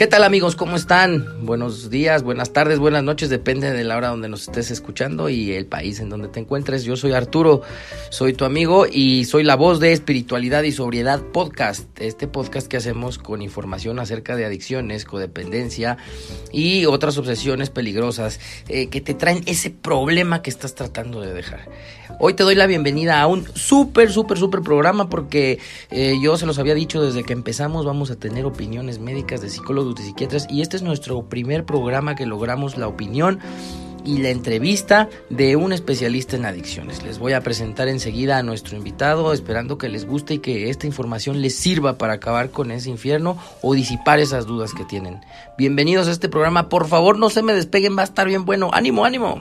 ¿Qué tal amigos? ¿Cómo están? Buenos días, buenas tardes, buenas noches, depende de la hora donde nos estés escuchando y el país en donde te encuentres. Yo soy Arturo, soy tu amigo y soy la voz de Espiritualidad y Sobriedad Podcast. Este podcast que hacemos con información acerca de adicciones, codependencia y otras obsesiones peligrosas eh, que te traen ese problema que estás tratando de dejar. Hoy te doy la bienvenida a un súper, súper, súper programa porque eh, yo se los había dicho desde que empezamos, vamos a tener opiniones médicas de psicólogos, de psiquiatras y este es nuestro primer programa que logramos la opinión y la entrevista de un especialista en adicciones. Les voy a presentar enseguida a nuestro invitado, esperando que les guste y que esta información les sirva para acabar con ese infierno o disipar esas dudas que tienen. Bienvenidos a este programa, por favor no se me despeguen, va a estar bien bueno. Ánimo, ánimo.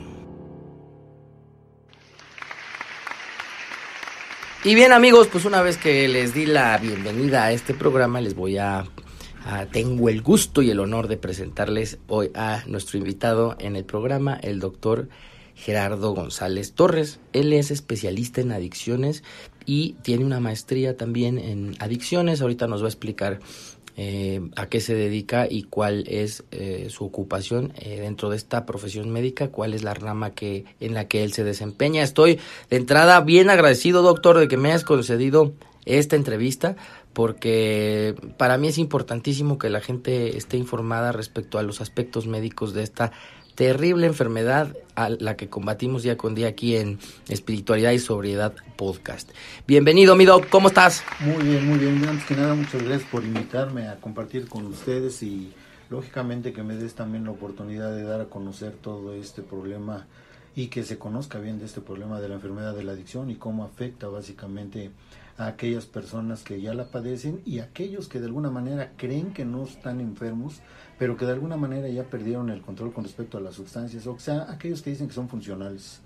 Y bien amigos, pues una vez que les di la bienvenida a este programa, les voy a, a, tengo el gusto y el honor de presentarles hoy a nuestro invitado en el programa, el doctor Gerardo González Torres. Él es especialista en adicciones y tiene una maestría también en adicciones. Ahorita nos va a explicar eh, a qué se dedica y cuál es eh, su ocupación eh, dentro de esta profesión médica, cuál es la rama que en la que él se desempeña. Estoy de entrada bien agradecido, doctor, de que me hayas concedido esta entrevista porque para mí es importantísimo que la gente esté informada respecto a los aspectos médicos de esta terrible enfermedad a la que combatimos día con día aquí en Espiritualidad y Sobriedad Podcast. Bienvenido, mi doc, ¿cómo estás? Muy bien, muy bien. Antes que nada, muchas gracias por invitarme a compartir con ustedes y lógicamente que me des también la oportunidad de dar a conocer todo este problema y que se conozca bien de este problema de la enfermedad de la adicción y cómo afecta básicamente a aquellas personas que ya la padecen y aquellos que de alguna manera creen que no están enfermos, pero que de alguna manera ya perdieron el control con respecto a las sustancias, o sea, aquellos que dicen que son funcionales,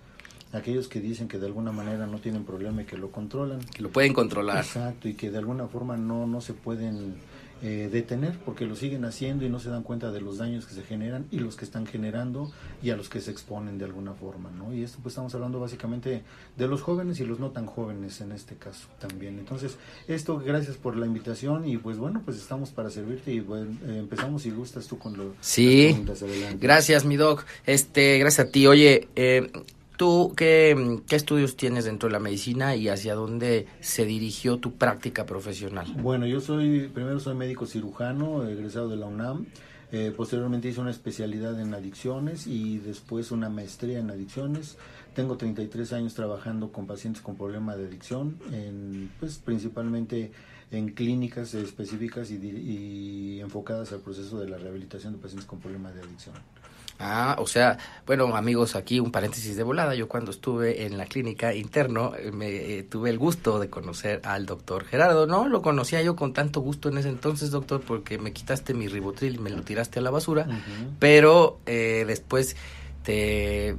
aquellos que dicen que de alguna manera no tienen problema y que lo controlan. Que lo pueden controlar. Exacto, y que de alguna forma no, no se pueden eh, detener porque lo siguen haciendo y no se dan cuenta de los daños que se generan y los que están generando y a los que se exponen de alguna forma, ¿no? Y esto pues estamos hablando básicamente de los jóvenes y los no tan jóvenes en este caso también. Entonces, esto gracias por la invitación y pues bueno, pues estamos para servirte y bueno, eh, empezamos si gustas tú con lo Sí. Gracias, mi doc. Este, gracias a ti. Oye, eh ¿Tú qué, qué, estudios tienes dentro de la medicina y hacia dónde se dirigió tu práctica profesional? Bueno, yo soy, primero soy médico cirujano, egresado de la UNAM. Eh, posteriormente hice una especialidad en adicciones y después una maestría en adicciones. Tengo 33 años trabajando con pacientes con problema de adicción, en, pues principalmente en clínicas específicas y, y enfocadas al proceso de la rehabilitación de pacientes con problema de adicción. Ah, o sea, bueno, amigos, aquí un paréntesis de volada. Yo cuando estuve en la clínica interno eh, me eh, tuve el gusto de conocer al doctor Gerardo. No lo conocía yo con tanto gusto en ese entonces, doctor, porque me quitaste mi ribotril y me lo tiraste a la basura. Pero eh, después te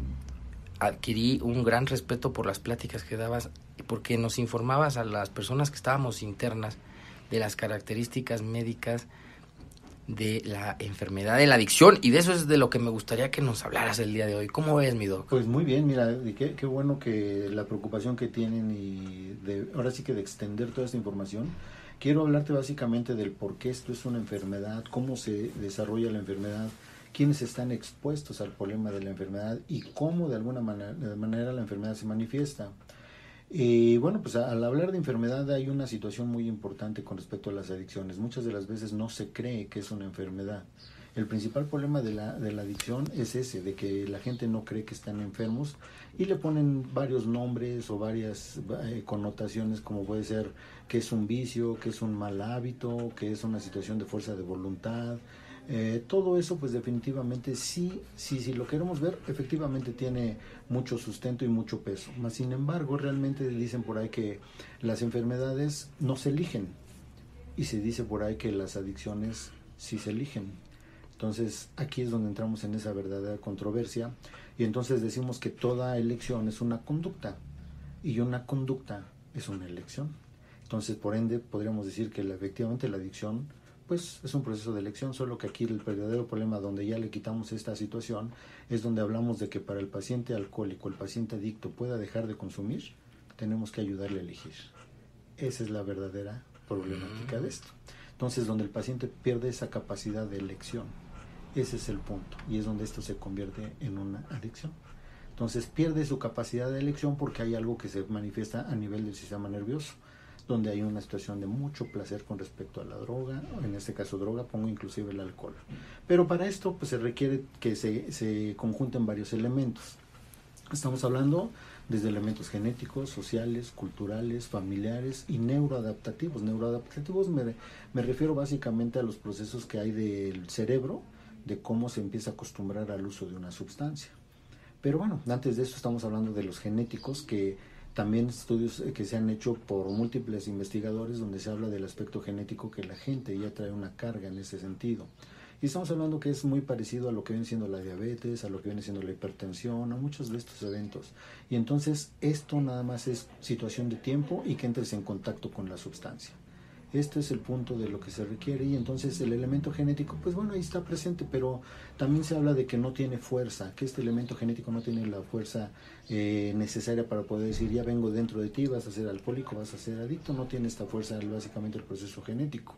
adquirí un gran respeto por las pláticas que dabas, porque nos informabas a las personas que estábamos internas de las características médicas de la enfermedad de la adicción y de eso es de lo que me gustaría que nos hablaras el día de hoy. ¿Cómo ves, mi doc? Pues muy bien, mira, qué, qué bueno que la preocupación que tienen y de, ahora sí que de extender toda esta información. Quiero hablarte básicamente del por qué esto es una enfermedad, cómo se desarrolla la enfermedad, quiénes están expuestos al problema de la enfermedad y cómo de alguna manera, manera la enfermedad se manifiesta. Y bueno, pues al hablar de enfermedad hay una situación muy importante con respecto a las adicciones. Muchas de las veces no se cree que es una enfermedad. El principal problema de la, de la adicción es ese, de que la gente no cree que están enfermos y le ponen varios nombres o varias eh, connotaciones como puede ser que es un vicio, que es un mal hábito, que es una situación de fuerza de voluntad, eh, todo eso, pues definitivamente sí, sí, si lo queremos ver, efectivamente tiene mucho sustento y mucho peso. Mas, sin embargo, realmente dicen por ahí que las enfermedades no se eligen. Y se dice por ahí que las adicciones sí se eligen. Entonces, aquí es donde entramos en esa verdadera controversia. Y entonces decimos que toda elección es una conducta. y una conducta es una elección. Entonces, por ende, podríamos decir que efectivamente la adicción pues es un proceso de elección, solo que aquí el verdadero problema donde ya le quitamos esta situación es donde hablamos de que para el paciente alcohólico, el paciente adicto pueda dejar de consumir, tenemos que ayudarle a elegir. Esa es la verdadera problemática de esto. Entonces, donde el paciente pierde esa capacidad de elección, ese es el punto, y es donde esto se convierte en una adicción. Entonces pierde su capacidad de elección porque hay algo que se manifiesta a nivel del sistema nervioso donde hay una situación de mucho placer con respecto a la droga, en este caso droga, pongo inclusive el alcohol. Pero para esto pues se requiere que se, se conjunten varios elementos. Estamos hablando desde elementos genéticos, sociales, culturales, familiares y neuroadaptativos. Neuroadaptativos me, me refiero básicamente a los procesos que hay del cerebro, de cómo se empieza a acostumbrar al uso de una sustancia. Pero bueno, antes de eso estamos hablando de los genéticos que también estudios eh, que se han hecho por múltiples investigadores donde se habla del aspecto genético que la gente ya trae una carga en ese sentido. Y estamos hablando que es muy parecido a lo que viene siendo la diabetes, a lo que viene siendo la hipertensión, a muchos de estos eventos. Y entonces esto nada más es situación de tiempo y que entres en contacto con la sustancia. Este es el punto de lo que se requiere y entonces el elemento genético, pues bueno, ahí está presente, pero también se habla de que no tiene fuerza, que este elemento genético no tiene la fuerza eh, necesaria para poder decir, ya vengo dentro de ti, vas a ser alcohólico, vas a ser adicto, no tiene esta fuerza básicamente el proceso genético.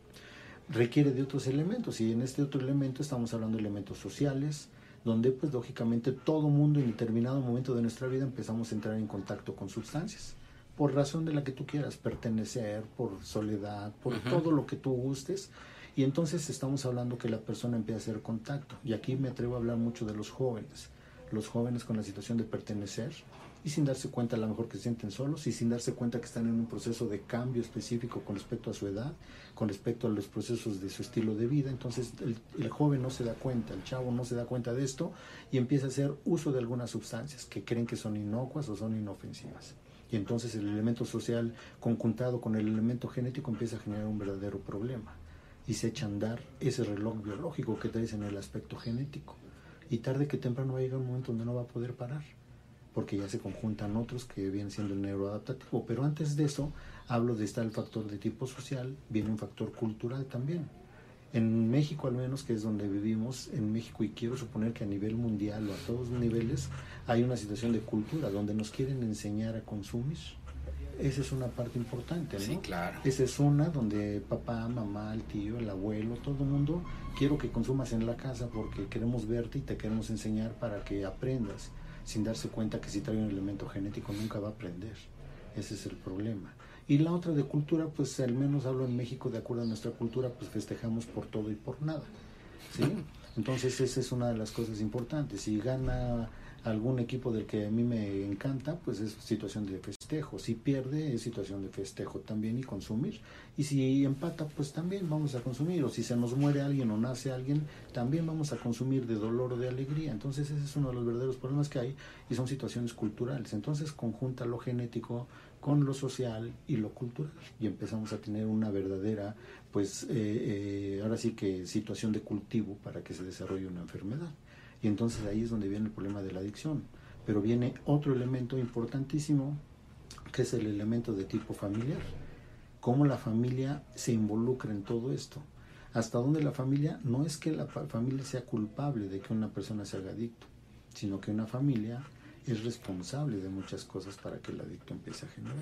Requiere de otros elementos y en este otro elemento estamos hablando de elementos sociales, donde pues lógicamente todo mundo en determinado momento de nuestra vida empezamos a entrar en contacto con sustancias por razón de la que tú quieras, pertenecer, por soledad, por todo lo que tú gustes. Y entonces estamos hablando que la persona empieza a hacer contacto. Y aquí me atrevo a hablar mucho de los jóvenes. Los jóvenes con la situación de pertenecer y sin darse cuenta a lo mejor que se sienten solos y sin darse cuenta que están en un proceso de cambio específico con respecto a su edad, con respecto a los procesos de su estilo de vida. Entonces el, el joven no se da cuenta, el chavo no se da cuenta de esto y empieza a hacer uso de algunas sustancias que creen que son inocuas o son inofensivas y entonces el elemento social conjuntado con el elemento genético empieza a generar un verdadero problema. Y se echa a andar ese reloj biológico que traes en el aspecto genético. Y tarde que temprano va a llegar un momento donde no va a poder parar porque ya se conjuntan otros que vienen siendo el neuroadaptativo. Pero antes de eso hablo de estar el factor de tipo social viene un factor cultural también en México al menos, que es donde vivimos, en México y quiero suponer que a nivel mundial o a todos los niveles hay una situación de cultura donde nos quieren enseñar a consumir. Esa es una parte importante, ¿no? Sí, claro. Esa es una donde papá, mamá, el tío, el abuelo, todo el mundo, quiero que consumas en la casa porque queremos verte y te queremos enseñar para que aprendas, sin darse cuenta que si trae un elemento genético nunca va a aprender. Ese es el problema. Y la otra de cultura, pues al menos hablo en México, de acuerdo a nuestra cultura, pues festejamos por todo y por nada. ¿sí? Entonces esa es una de las cosas importantes. Si gana algún equipo del que a mí me encanta, pues es situación de festejo. Si pierde, es situación de festejo también y consumir. Y si empata, pues también vamos a consumir. O si se nos muere alguien o nace alguien, también vamos a consumir de dolor o de alegría. Entonces ese es uno de los verdaderos problemas que hay y son situaciones culturales. Entonces conjunta lo genético con lo social y lo cultural. Y empezamos a tener una verdadera pues eh, eh, ahora sí que situación de cultivo para que se desarrolle una enfermedad. Y entonces ahí es donde viene el problema de la adicción. Pero viene otro elemento importantísimo que es el elemento de tipo familiar. Cómo la familia se involucra en todo esto hasta donde la familia no es que la familia sea culpable de que una persona se haga adicto sino que una familia es responsable de muchas cosas para que el adicto empiece a generar.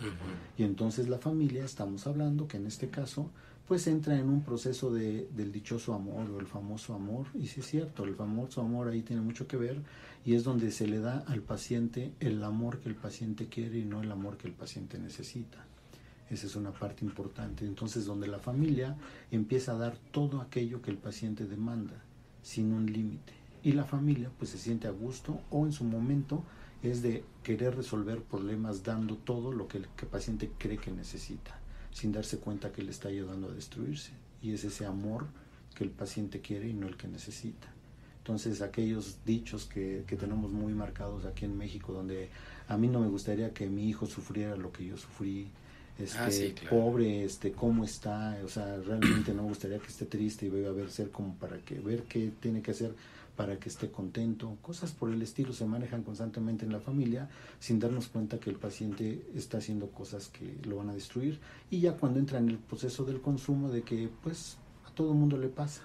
Y entonces la familia, estamos hablando que en este caso, pues entra en un proceso de, del dichoso amor o el famoso amor. Y sí es cierto, el famoso amor ahí tiene mucho que ver y es donde se le da al paciente el amor que el paciente quiere y no el amor que el paciente necesita. Esa es una parte importante. Entonces, donde la familia empieza a dar todo aquello que el paciente demanda, sin un límite. Y la familia, pues se siente a gusto o en su momento es de querer resolver problemas dando todo lo que el, paciente cree que necesita, sin darse cuenta que le está ayudando a destruirse. Y es ese amor que el paciente quiere y no el que necesita. Entonces, aquellos dichos que, que, tenemos muy marcados aquí en México, donde a mí no me gustaría que mi hijo sufriera lo que yo sufrí, este, ah, pobre, este, cómo está, o sea, realmente no me gustaría que esté triste y vaya a ver ser como para que ver qué tiene que hacer para que esté contento, cosas por el estilo se manejan constantemente en la familia sin darnos cuenta que el paciente está haciendo cosas que lo van a destruir y ya cuando entra en el proceso del consumo de que pues a todo mundo le pasa.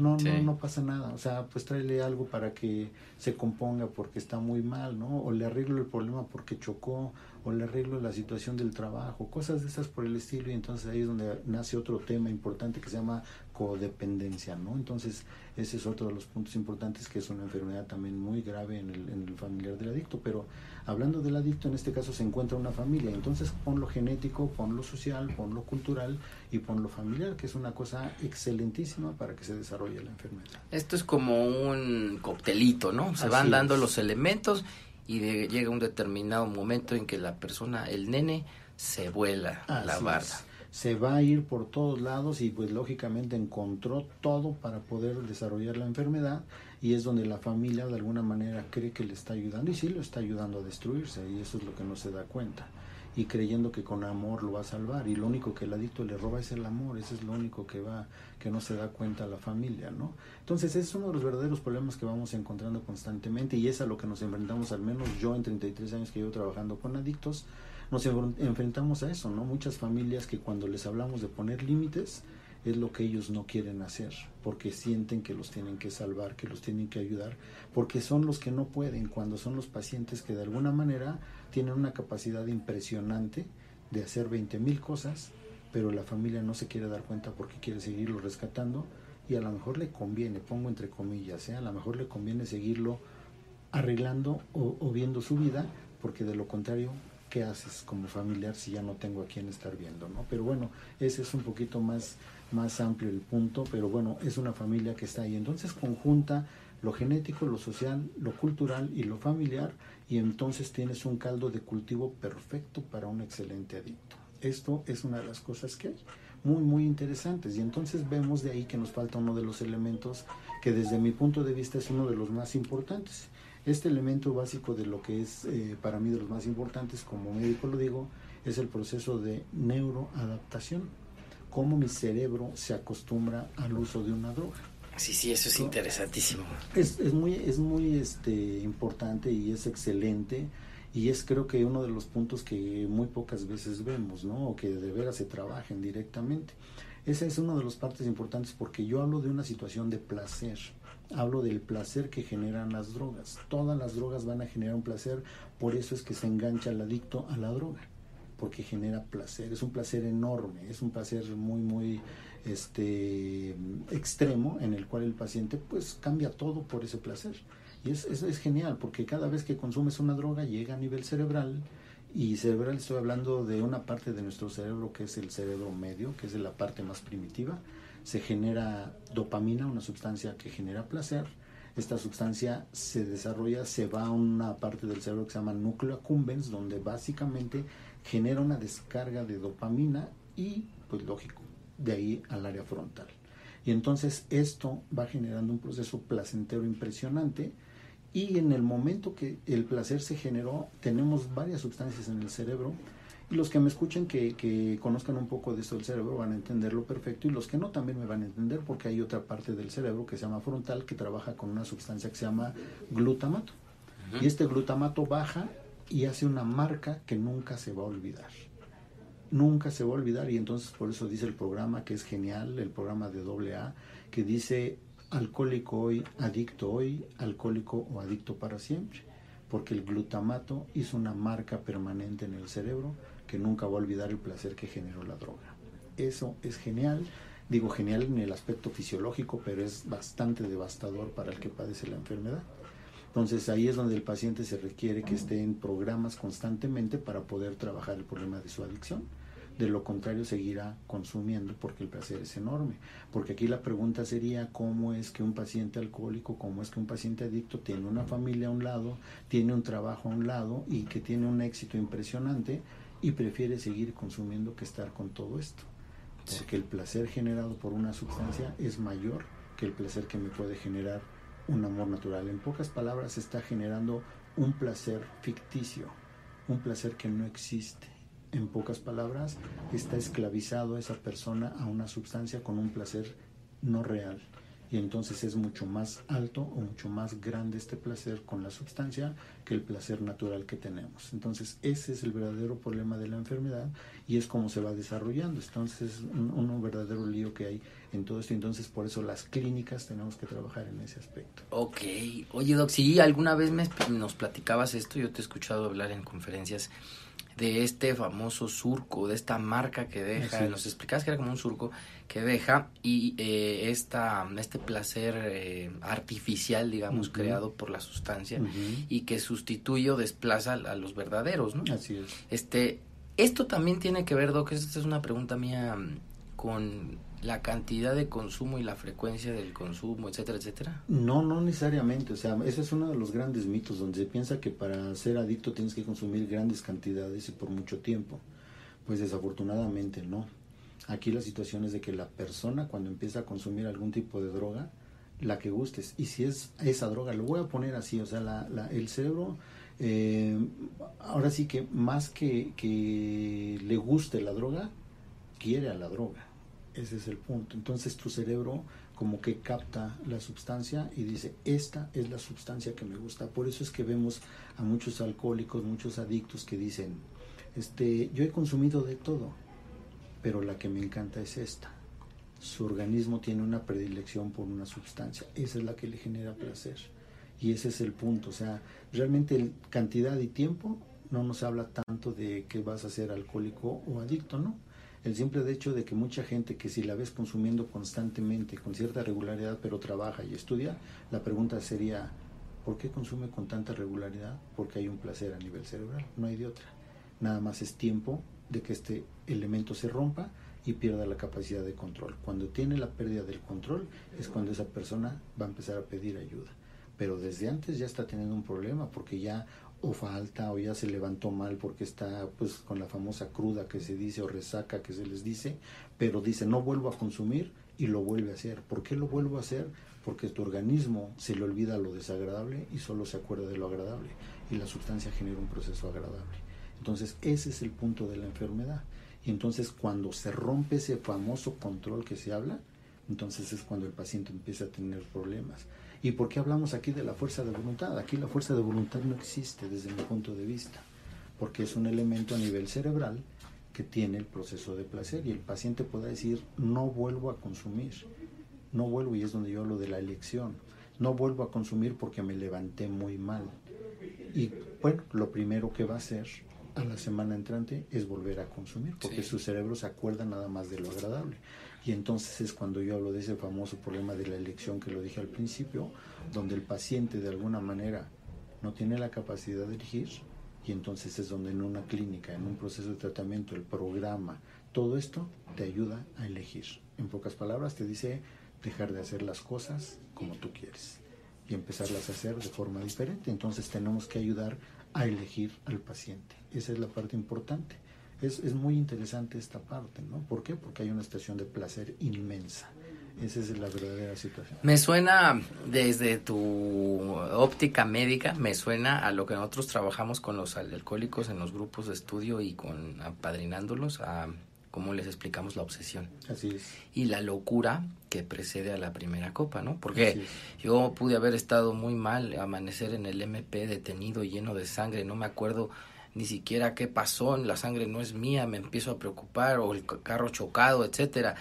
no, no, no pasa nada. O sea, pues tráele algo para que se componga porque está muy mal, ¿no? O le arreglo el problema porque chocó, o le arreglo la situación del trabajo, cosas de esas por el estilo. Y entonces ahí es donde nace otro tema importante que se llama codependencia, ¿no? Entonces, ese es otro de los puntos importantes que es una enfermedad también muy grave en el, en el familiar del adicto. Pero hablando del adicto, en este caso se encuentra una familia. Entonces, pon lo genético, pon lo social, pon lo cultural y pon lo familiar, que es una cosa excelentísima para que se desarrolle la enfermedad. Esto es como un coctelito, ¿no? Se van dando los elementos y llega un determinado momento en que la persona, el nene, se vuela la barda. se va a ir por todos lados y pues lógicamente encontró todo para poder desarrollar la enfermedad y es donde la familia de alguna manera cree que le está ayudando y sí lo está ayudando a destruirse y eso es lo que no se da cuenta y creyendo que con amor lo va a salvar y lo único que el adicto le roba es el amor, ese es lo único que va que no se da cuenta la familia, ¿no? Entonces, ese es uno de los verdaderos problemas que vamos encontrando constantemente y es a lo que nos enfrentamos al menos yo en 33 años que llevo trabajando con adictos nos enfrentamos a eso, ¿no? Muchas familias que cuando les hablamos de poner límites es lo que ellos no quieren hacer, porque sienten que los tienen que salvar, que los tienen que ayudar, porque son los que no pueden, cuando son los pacientes que de alguna manera tienen una capacidad impresionante de hacer 20 mil cosas, pero la familia no se quiere dar cuenta porque quiere seguirlo rescatando y a lo mejor le conviene, pongo entre comillas, ¿eh? a lo mejor le conviene seguirlo arreglando o, o viendo su vida, porque de lo contrario ¿qué haces como familiar si ya no tengo a quién estar viendo? ¿no? Pero bueno, ese es un poquito más, más amplio el punto, pero bueno, es una familia que está ahí. Entonces conjunta lo genético, lo social, lo cultural y lo familiar y entonces tienes un caldo de cultivo perfecto para un excelente adicto. Esto es una de las cosas que hay muy, muy interesantes. Y entonces vemos de ahí que nos falta uno de los elementos que desde mi punto de vista es uno de los más importantes. Este elemento básico de lo que es eh, para mí de los más importantes, como médico lo digo, es el proceso de neuroadaptación, cómo mi cerebro se acostumbra al uso de una droga. Sí, sí, eso es interesantísimo. Es, es, muy, es muy este, importante y es excelente y es creo que uno de los puntos que muy pocas veces vemos, ¿no? O que de veras se trabajen directamente. Esa es una de las partes importantes porque yo hablo de una situación de placer hablo del placer que generan las drogas. Todas las drogas van a generar un placer, por eso es que se engancha el adicto a la droga, porque genera placer, es un placer enorme, es un placer muy, muy este, extremo en el cual el paciente pues cambia todo por ese placer. Y es, es, es genial, porque cada vez que consumes una droga llega a nivel cerebral, y cerebral estoy hablando de una parte de nuestro cerebro que es el cerebro medio, que es la parte más primitiva, se genera dopamina, una sustancia que genera placer. Esta sustancia se desarrolla, se va a una parte del cerebro que se llama núcleo accumbens, donde básicamente genera una descarga de dopamina y, pues lógico, de ahí al área frontal. Y entonces esto va generando un proceso placentero impresionante y en el momento que el placer se generó, tenemos varias sustancias en el cerebro los que me escuchen, que, que, conozcan un poco de esto del cerebro, van a entenderlo perfecto. Y los que no, también me van a entender porque hay otra parte del cerebro que se llama frontal que trabaja con una sustancia que se llama glutamato. Y este glutamato baja y hace una marca que nunca se va a olvidar. Nunca se va a olvidar. Y entonces por eso dice el programa que es genial, el programa de AA, que dice alcohólico hoy, adicto hoy, alcohólico o adicto para siempre porque el glutamato hizo una marca permanente en el cerebro que nunca va a olvidar el placer que generó la droga. Eso es genial, digo genial en el aspecto fisiológico, pero es bastante devastador para el que padece la enfermedad. Entonces ahí es donde el paciente se requiere que esté en programas constantemente para poder trabajar el problema de su adicción. De lo contrario, seguirá consumiendo porque el placer es enorme. Porque aquí la pregunta sería cómo es que un paciente alcohólico, cómo es que un paciente adicto tiene una familia a un lado, tiene un trabajo a un lado y que tiene un éxito impresionante y prefiere seguir consumiendo que estar con todo esto. Porque el placer generado por una sustancia es mayor que el placer que me puede generar un amor natural. En pocas palabras, está generando un placer ficticio, un placer que no existe. En pocas palabras, está esclavizado esa persona a una sustancia con un placer no real. Y entonces es mucho más alto o mucho más grande este placer con la sustancia que el placer natural que tenemos. Entonces ese es el verdadero problema de la enfermedad y es como se va desarrollando. Entonces un, un verdadero lío que hay en todo esto. Entonces por eso las clínicas tenemos que trabajar en ese aspecto. Ok. Oye, Doc, si alguna vez me, nos platicabas esto, yo te he escuchado hablar en conferencias de este famoso surco, de esta marca que deja, nos explicabas que era como un surco que deja y eh, esta, este placer eh, artificial, digamos, creado por la sustancia y que sustituye o desplaza a los verdaderos, ¿no? Así es. Este, esto también tiene que ver, Doc, esta es una pregunta mía mm, con la cantidad de consumo y la frecuencia del consumo, etcétera, etcétera? No, no necesariamente. O sea, ese es uno de los grandes mitos donde se piensa que para ser adicto tienes que consumir grandes cantidades y por mucho tiempo. Pues desafortunadamente no. Aquí la situación es de que la persona cuando empieza a consumir algún tipo de droga, la que gustes, y si es esa droga, lo voy a poner así, o sea, la, la, el cerebro, eh, ahora sí que más que, que le guste la droga, quiere a la droga ese es el punto. Entonces tu cerebro como que capta la sustancia y dice, esta es la sustancia que me gusta. Por eso es que vemos a muchos alcohólicos, muchos adictos que dicen, este, yo he consumido de todo, pero la que me encanta es esta. Su organismo tiene una predilección por una sustancia, esa es la que le genera placer. Y ese es el punto, o sea, realmente el cantidad y tiempo no nos habla tanto de que vas a ser alcohólico o adicto, ¿no? El simple hecho de que mucha gente que si la ves consumiendo constantemente, con cierta regularidad, pero trabaja y estudia, la pregunta sería, ¿por qué consume con tanta regularidad? Porque hay un placer a nivel cerebral, no hay de otra. Nada más es tiempo de que este elemento se rompa y pierda la capacidad de control. Cuando tiene la pérdida del control es cuando esa persona va a empezar a pedir ayuda. Pero desde antes ya está teniendo un problema porque ya o falta o ya se levantó mal porque está pues con la famosa cruda que se dice o resaca que se les dice, pero dice no vuelvo a consumir y lo vuelve a hacer. ¿Por qué lo vuelvo a hacer? Porque tu organismo se le olvida lo desagradable y solo se acuerda de lo agradable y la sustancia genera un proceso agradable. Entonces ese es el punto de la enfermedad. Y entonces cuando se rompe ese famoso control que se habla, entonces es cuando el paciente empieza a tener problemas. ¿Y por qué hablamos aquí de la fuerza de voluntad? Aquí la fuerza de voluntad no existe desde mi punto de vista, porque es un elemento a nivel cerebral que tiene el proceso de placer y el paciente puede decir, no vuelvo a consumir, no vuelvo, y es donde yo hablo de la elección, no vuelvo a consumir porque me levanté muy mal. Y bueno, lo primero que va a hacer a la semana entrante es volver a consumir, porque su cerebro se acuerda nada más de lo agradable. Y entonces es cuando yo hablo de ese famoso problema de la elección que lo dije al principio, donde el paciente de alguna manera no tiene la capacidad de elegir y entonces es donde en una clínica, en un proceso de tratamiento, el programa, todo esto te ayuda a elegir. En pocas palabras te dice dejar de hacer las cosas como tú quieres y empezarlas a hacer de forma diferente. Entonces tenemos que ayudar a elegir al paciente. Esa es la parte importante es, es muy interesante esta parte, ¿no? ¿Por qué? Porque hay una situación de placer inmensa. Esa es la verdadera situación. Me suena, desde tu óptica médica, me suena a lo que nosotros trabajamos con los alcohólicos en los grupos de estudio y con apadrinándolos a cómo les explicamos la obsesión. Así es. Y la locura que precede a la primera copa, ¿no? Porque yo pude haber estado muy mal, amanecer en el MP detenido, lleno de sangre, no me acuerdo ni siquiera qué pasó, la sangre no es mía, me empiezo a preocupar, o el carro chocado, etcétera.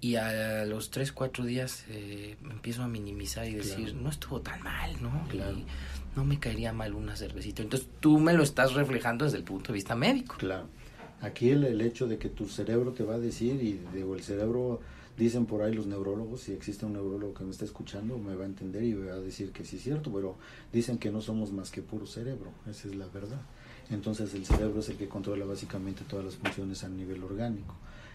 Y a los tres, cuatro días eh, me empiezo a minimizar y decir, no estuvo tan mal, ¿no? Y no me caería mal una cervecita. Entonces tú me lo estás reflejando desde el punto de vista médico. Claro. Aquí el, el hecho de que tu cerebro te va a decir, y el cerebro, dicen por ahí los neurólogos, si existe un neurólogo que me está escuchando, me va a entender y va a decir que sí es cierto, pero dicen que no somos más que puro cerebro, esa es la verdad. Entonces el cerebro es el que controla básicamente todas las funciones a nivel orgánico.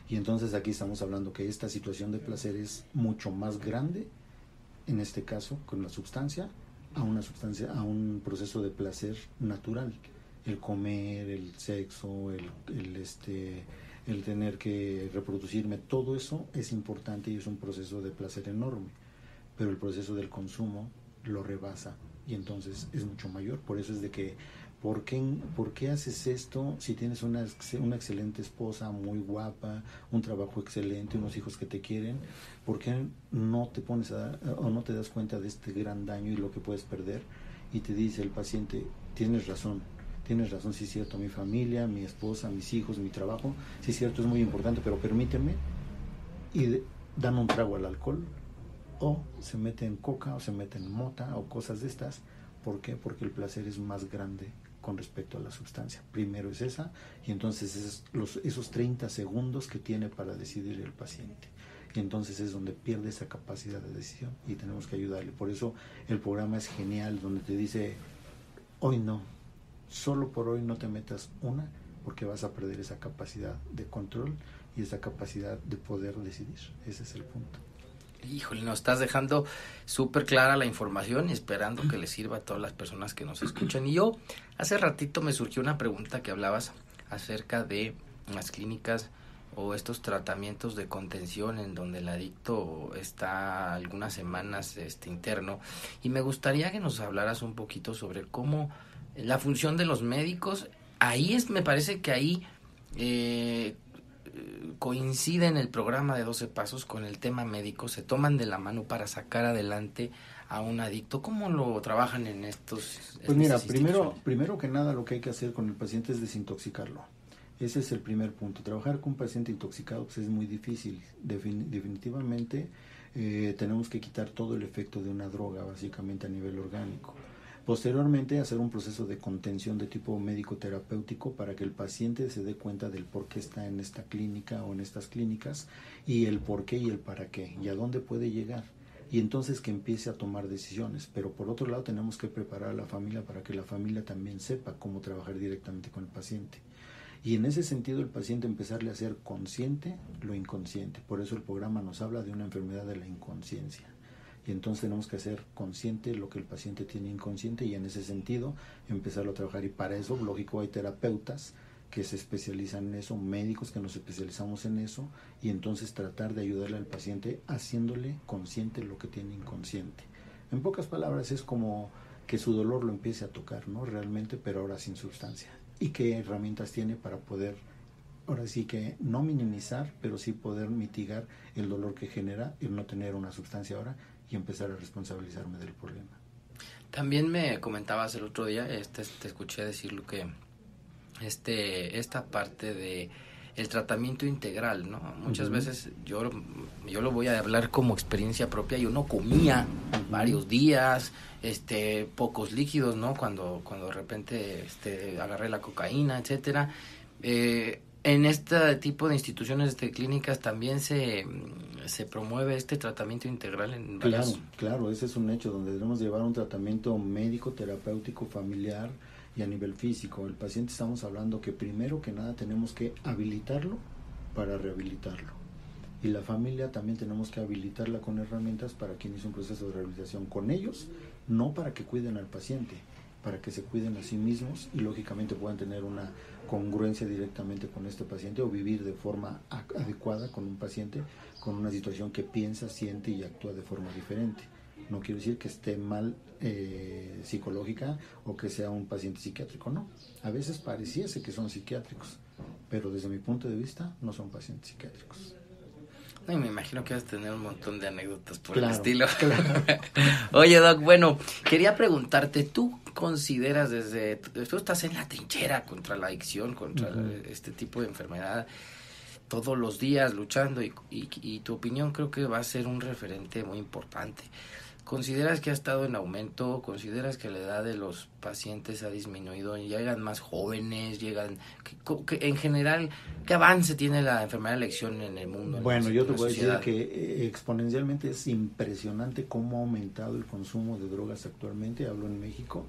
Y entonces aquí estamos hablando que esta situación de placer es mucho más grande, en este caso, con la sustancia, a una sustancia, a un proceso de placer natural. El comer, el sexo, el, este, el tener que reproducirme, todo eso es importante y es un proceso de placer enorme. Pero el proceso del consumo lo rebasa y entonces es mucho mayor. Por eso es de que ¿Por qué, ¿Por qué haces esto si tienes una, una excelente esposa, muy guapa, un trabajo excelente, unos hijos que te quieren? ¿Por qué no te pones a o no te das cuenta de este gran daño y lo que puedes perder? Y te dice el paciente, tienes razón, tienes razón, sí es cierto, mi familia, mi esposa, mis hijos, mi trabajo, sí es cierto, es muy importante, pero permíteme y dan un trago al alcohol o se mete en coca o se mete en mota o cosas de estas. ¿Por qué? Porque el placer es más grande con respecto a la sustancia. Primero es esa y entonces es los, esos 30 segundos que tiene para decidir el paciente. Y entonces es donde pierde esa capacidad de decisión y tenemos que ayudarle. Por eso el programa es genial, donde te dice, hoy no, solo por hoy no te metas una, porque vas a perder esa capacidad de control y esa capacidad de poder decidir. Ese es el punto. Híjole, nos estás dejando súper clara la información y esperando que le sirva a todas las personas que nos escuchan. Y yo, hace ratito me surgió una pregunta que hablabas acerca de las clínicas o estos tratamientos de contención en donde el adicto está algunas semanas este interno y me gustaría que nos hablaras un poquito sobre cómo la función de los médicos ahí es me parece que ahí eh, coincide en el programa de 12 pasos con el tema médico, se toman de la mano para sacar adelante a un adicto. ¿Cómo lo trabajan en estos? Pues mira, primero, primero que nada lo que hay que hacer con el paciente es desintoxicarlo. Ese es el primer punto. Trabajar con un paciente intoxicado pues, es muy difícil. definitivamente eh, tenemos que quitar todo el efecto de una droga, básicamente a nivel orgánico. Posteriormente, hacer un proceso de contención de tipo médico-terapéutico para que el paciente se dé cuenta del por qué está en esta clínica o en estas clínicas y el por qué y el para qué y a dónde puede llegar. Y entonces que empiece a tomar decisiones. Pero por otro lado, tenemos que preparar a la familia para que la familia también sepa cómo trabajar directamente con el paciente. Y en ese sentido, el paciente empezarle a ser consciente lo inconsciente. Por eso el programa nos habla de una enfermedad de la inconsciencia y entonces tenemos que hacer consciente lo que el paciente tiene inconsciente y en ese sentido empezarlo a trabajar y para eso lógico hay terapeutas que se especializan en eso, médicos que nos especializamos en eso y entonces tratar de ayudarle al paciente haciéndole consciente lo que tiene inconsciente. En pocas palabras es como que su dolor lo empiece a tocar, ¿no? Realmente, pero ahora sin sustancia. ¿Y qué herramientas tiene para poder, ahora sí que no minimizar, pero sí poder mitigar el dolor que genera el no tener una sustancia ahora y empezar a responsabilizarme del problema. También me comentabas el otro día, este, te escuché decir lo que este, esta parte de el tratamiento integral, ¿no? Muchas veces yo, yo lo voy a hablar como experiencia propia, yo no comía varios días, este, pocos líquidos, ¿no? Cuando, cuando de repente este, agarré la cocaína, etcétera. Eh, en este tipo de instituciones de clínicas también se, se promueve este tratamiento integral en Claro, claro, ese es un hecho donde debemos llevar un tratamiento médico, terapéutico, familiar y a nivel físico. El paciente estamos hablando que primero que nada tenemos que habilitarlo para rehabilitarlo. Y la familia también tenemos que habilitarla con herramientas para que inicie un proceso de rehabilitación con ellos, no para que cuiden al paciente, para que se cuiden a sí mismos y lógicamente puedan tener una congruencia directamente con este paciente o vivir de forma adecuada con un paciente con una situación que piensa, siente y actúa de forma diferente. No quiero decir que esté mal eh, psicológica o que sea un paciente psiquiátrico, no. A veces pareciese que son psiquiátricos, pero desde mi punto de vista no son pacientes psiquiátricos. No, me imagino que vas a tener un montón de anécdotas por el estilo. Oye, Doc, bueno, quería preguntarte, ¿tú consideras desde... Tú estás en la trinchera contra la adicción, contra este tipo de enfermedad, todos los días luchando y, y tu opinión creo que va a ser un referente muy importante. ¿Consideras que ha estado en aumento? ¿Consideras que la edad de los pacientes ha disminuido? ¿Llegan más jóvenes? ¿Llegan...? en general, ¿qué avance tiene la enfermedad de elección en el mundo? Bueno, yo te voy a decir que eh, exponencialmente es impresionante cómo ha aumentado el consumo de drogas actualmente, hablo en México,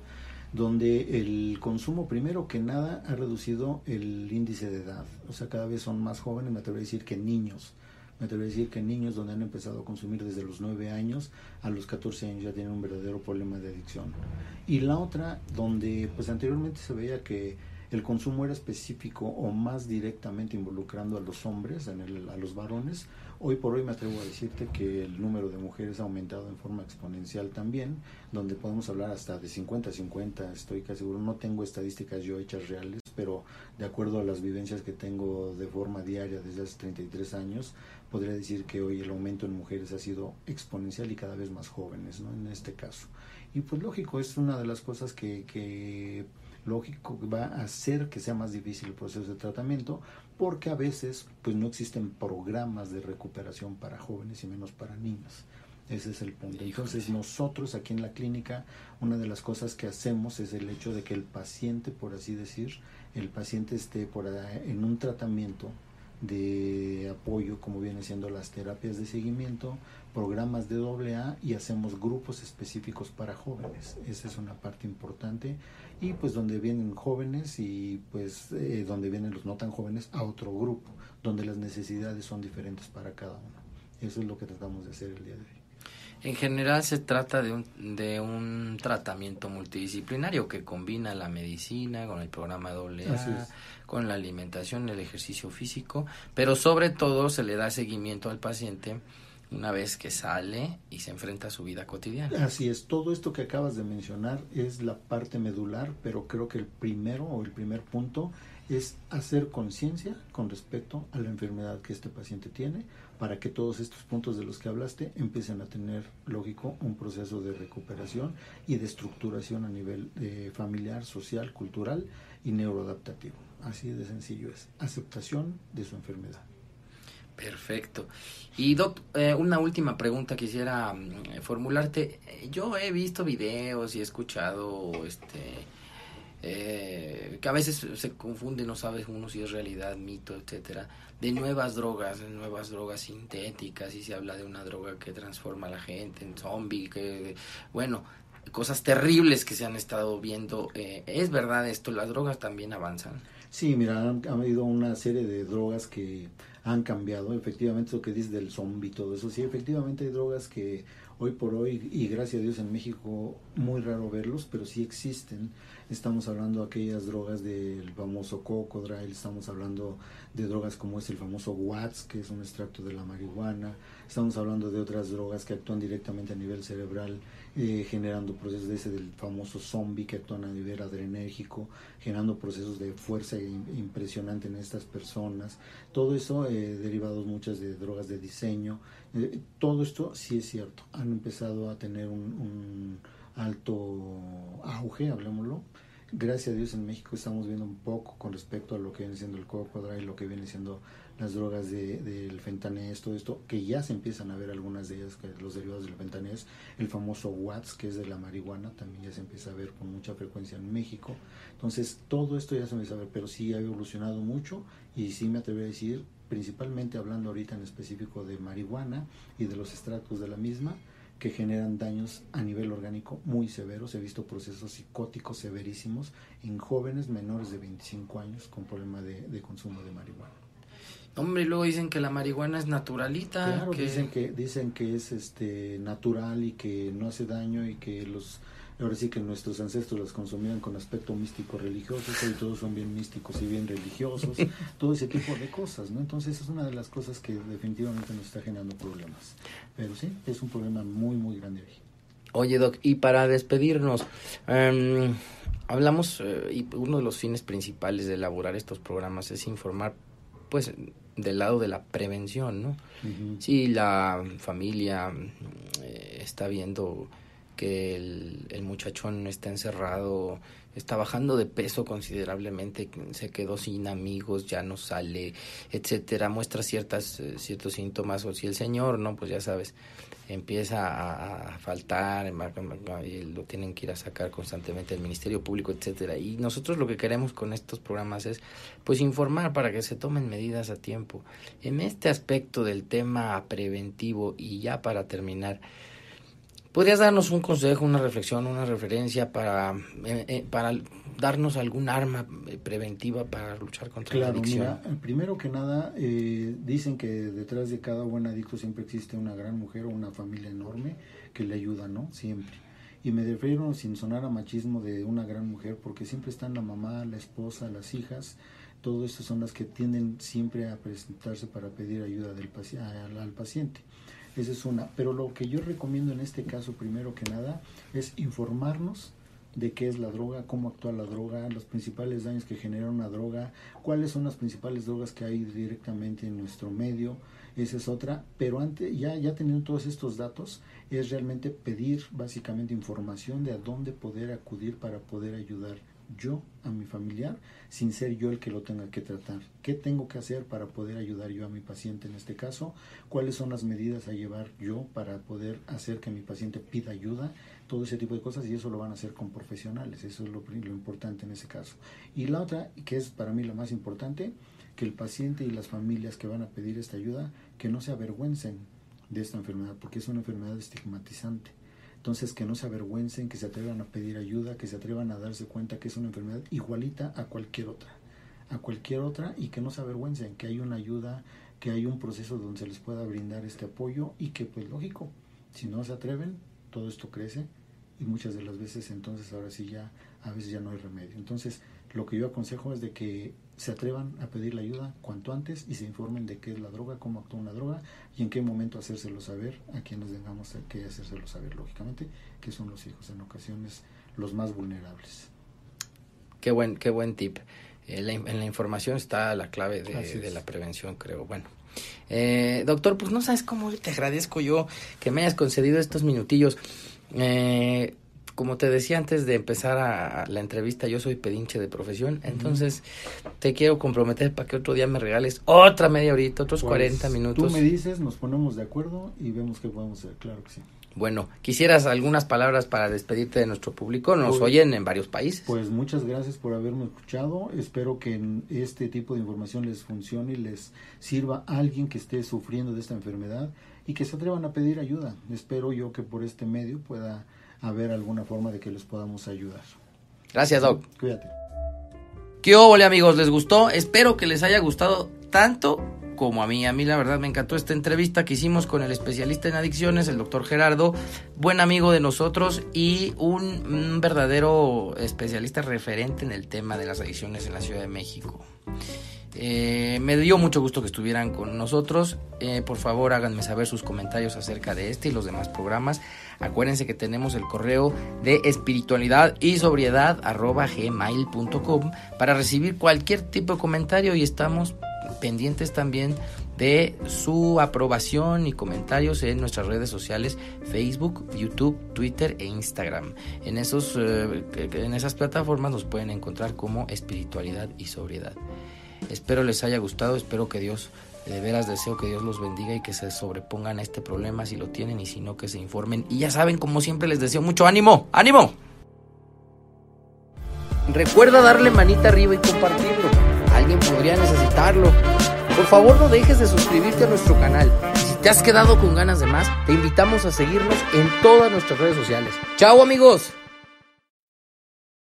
donde el consumo, primero que nada, ha reducido el índice de edad. O sea, cada vez son más jóvenes, me atrevo a decir que niños me atrevo a decir que niños donde han empezado a consumir desde los 9 años a los 14 años ya tienen un verdadero problema de adicción. Y la otra, donde pues anteriormente se veía que el consumo era específico o más directamente involucrando a los hombres, a los varones, hoy por hoy me atrevo a decirte que el número de mujeres ha aumentado en forma exponencial también, donde podemos hablar hasta de 50 a 50, estoy casi seguro, no tengo estadísticas yo hechas reales, pero de acuerdo a las vivencias que tengo de forma diaria desde hace 33 años, podría decir que hoy el aumento en mujeres ha sido exponencial y cada vez más jóvenes, ¿no? En este caso. Y pues lógico, es una de las cosas que, que lógico va a hacer que sea más difícil el proceso de tratamiento porque a veces pues no existen programas de recuperación para jóvenes y menos para niños. Ese es el punto. Entonces nosotros aquí en la clínica, una de las cosas que hacemos es el hecho de que el paciente, por así decir, el paciente esté por en un tratamiento de apoyo, como viene siendo las terapias de seguimiento, programas de AA y hacemos grupos específicos para jóvenes. Esa es una parte importante. Y pues donde vienen jóvenes y pues eh, donde vienen los no tan jóvenes a otro grupo, donde las necesidades son diferentes para cada uno. Eso es lo que tratamos de hacer el día de hoy. En general se trata de un, de un tratamiento multidisciplinario que combina la medicina con el programa AA, con la alimentación, el ejercicio físico, pero sobre todo se le da seguimiento al paciente una vez que sale y se enfrenta a su vida cotidiana. Así es, todo esto que acabas de mencionar es la parte medular, pero creo que el primero o el primer punto es hacer conciencia con respecto a la enfermedad que este paciente tiene para que todos estos puntos de los que hablaste empiecen a tener, lógico, un proceso de recuperación y de estructuración a nivel eh, familiar, social, cultural y neuroadaptativo. Así de sencillo es. Aceptación de su enfermedad. Perfecto. Y Doc, eh, una última pregunta quisiera mm, formularte. Yo he visto videos y he escuchado este eh, que a veces se confunde, no sabes uno si es realidad, mito, etcétera, de nuevas drogas, de nuevas drogas sintéticas, y se habla de una droga que transforma a la gente en zombie, que, bueno, cosas terribles que se han estado viendo. Eh, ¿Es verdad esto? ¿Las drogas también avanzan? Sí, mira, han, habido una serie de drogas que han cambiado, efectivamente lo que dice del zombie y todo eso, sí, efectivamente hay drogas que hoy por hoy, y gracias a Dios en México, muy raro verlos, pero sí existen. Estamos hablando de aquellas drogas del famoso cocodril, estamos hablando de drogas como es el famoso Watts, que es un extracto de la marihuana, estamos hablando de otras drogas que actúan directamente a nivel cerebral, eh, generando procesos de ese del famoso zombie que actúan a nivel adrenérgico, generando procesos de fuerza impresionante en estas personas. Todo eso eh, derivados muchas de drogas de diseño. Eh, todo esto sí es cierto. Han empezado a tener un, alto auge, hablemoslo. Gracias a Dios en México estamos viendo un poco con respecto a lo que viene siendo el y lo que viene siendo las drogas del de, fentanés, todo esto, que ya se empiezan a ver algunas de ellas, los derivados del fentanés, el famoso Watts, que es de la marihuana, también ya se empieza a ver con mucha frecuencia en México. Entonces, todo esto ya se empieza a ver, pero sí ha evolucionado mucho y sí me atrevo a decir, principalmente hablando ahorita en específico de marihuana y de los extractos de la misma, que generan daños a nivel orgánico muy severos. He visto procesos psicóticos severísimos en jóvenes menores de 25 años con problema de consumo de marihuana. Hombre, luego dicen que la marihuana es naturalita. Claro, dicen que dicen que es este natural y que no hace daño y que los ahora sí que nuestros ancestros las consumían con aspecto místico religioso, hoy todos son bien místicos y bien religiosos, todo ese tipo de cosas, ¿no? Entonces es una de las cosas que definitivamente nos está generando problemas. Pero sí, es un problema muy, muy grande hoy. Oye, Doc, y para despedirnos, em, hablamos, eh, y uno de los fines principales de elaborar estos programas es informar pues del lado de la prevención, ¿no? Si la familia eh, está viendo que el, el, muchachón está encerrado, está bajando de peso considerablemente, se quedó sin amigos, ya no sale, etcétera, muestra ciertas, eh, ciertos síntomas, o si el señor, ¿no? Pues ya sabes, empieza a, faltar, y lo tienen que ir a sacar constantemente el Ministerio Público, etcétera. Y nosotros lo que queremos con estos programas es pues informar para que se tomen medidas a tiempo. En este aspecto del tema preventivo y ya para terminar, ¿podrías darnos un consejo, una reflexión, una referencia para, eh, eh, para darnos algún arma eh, preventiva para luchar contra la adicción? Mira, primero que nada, eh, dicen que detrás de cada buen adicto siempre existe una gran mujer o una familia enorme que le ayuda, ¿no? Siempre. Y me refiero sin sonar a machismo de una gran mujer, porque siempre están la mamá, la esposa, las hijas, todo esto son las que tienden siempre a presentarse para pedir ayuda del al, al paciente. Esa es una. Pero lo que yo recomiendo en este caso, primero que nada, es informarnos de qué es la droga, cómo actúa la droga, los principales daños que genera una droga, cuáles son las principales drogas que hay directamente en nuestro medio, esa es otra, pero antes ya ya teniendo todos estos datos es realmente pedir básicamente información de a dónde poder acudir para poder ayudar yo a mi familiar sin ser yo el que lo tenga que tratar. ¿Qué tengo que hacer para poder ayudar yo a mi paciente en este caso? ¿Cuáles son las medidas a llevar yo para poder hacer que mi paciente pida ayuda? Todo ese tipo de cosas y eso lo van a hacer con profesionales. Eso es lo, lo importante en ese caso. Y la otra, que es para mí la más importante, que el paciente y las familias que van a pedir esta ayuda, que no se avergüencen de esta enfermedad, porque es una enfermedad estigmatizante entonces, que no se avergüencen, que se atrevan a pedir ayuda, que se atrevan a darse cuenta que es una enfermedad igualita a cualquier otra, a cualquier otra y que no se avergüencen, que hay una ayuda, que hay un proceso donde se les pueda brindar este apoyo y que, pues lógico, si no se atreven, todo esto crece y muchas de las veces entonces ahora sí ya, a veces ya no hay remedio. Entonces, lo que yo aconsejo es de que se atrevan a pedir la ayuda cuanto antes y se informen de qué es la droga, cómo actúa una droga y en qué momento hacérselo saber a quienes tengamos que hacérselo saber, lógicamente, que son los hijos, en ocasiones los más vulnerables. Qué buen, qué buen tip. Eh, en la información está la clave de, la prevención, creo. Bueno, eh, doctor, pues no sabes cómo te agradezco yo que me hayas concedido estos minutillos. Eh, como te decía antes de empezar a, la entrevista, yo soy pedinche de profesión, entonces te quiero comprometer para que otro día me regales otra media horita, otros 40 pues, minutos. Tú me dices, nos ponemos de acuerdo y vemos qué podemos hacer, claro que sí. Bueno, quisieras algunas palabras para despedirte de nuestro público, nos pues, oyen en varios países. Pues muchas gracias por haberme escuchado, espero que este tipo de información les funcione y les sirva a alguien que esté sufriendo de esta enfermedad y que se atrevan a pedir ayuda. Espero yo que por este medio pueda a ver alguna forma de que les podamos ayudar. Gracias, Doc. Cuídate. ¿Qué óvole, amigos? ¿Les gustó? Espero que les haya gustado tanto como a mí. A mí la verdad me encantó esta entrevista que hicimos con el especialista en adicciones, el doctor Gerardo, buen amigo de nosotros y un, verdadero especialista referente en el tema de las adicciones en la Ciudad de México. Eh, me dio mucho gusto que estuvieran con nosotros. Eh, por favor, háganme saber sus comentarios acerca de este y los demás programas. Acuérdense que tenemos el correo de espiritualidad y sobriedad gmail.com para recibir cualquier tipo de comentario y estamos pendientes también de su aprobación y comentarios en nuestras redes sociales Facebook, YouTube, Twitter e Instagram. En, esos, eh, en esas plataformas nos pueden encontrar como espiritualidad y sobriedad. Espero les haya gustado, espero que Dios de veras deseo que Dios los bendiga y que se sobrepongan a este problema si lo tienen y si no que se informen. Y ya saben, como siempre les deseo mucho ánimo, ánimo. Recuerda darle manita arriba y compartirlo. Alguien podría necesitarlo. Por favor no dejes de suscribirte a nuestro canal. si te has quedado con ganas de más, te invitamos a seguirnos en todas nuestras redes sociales. Chao amigos.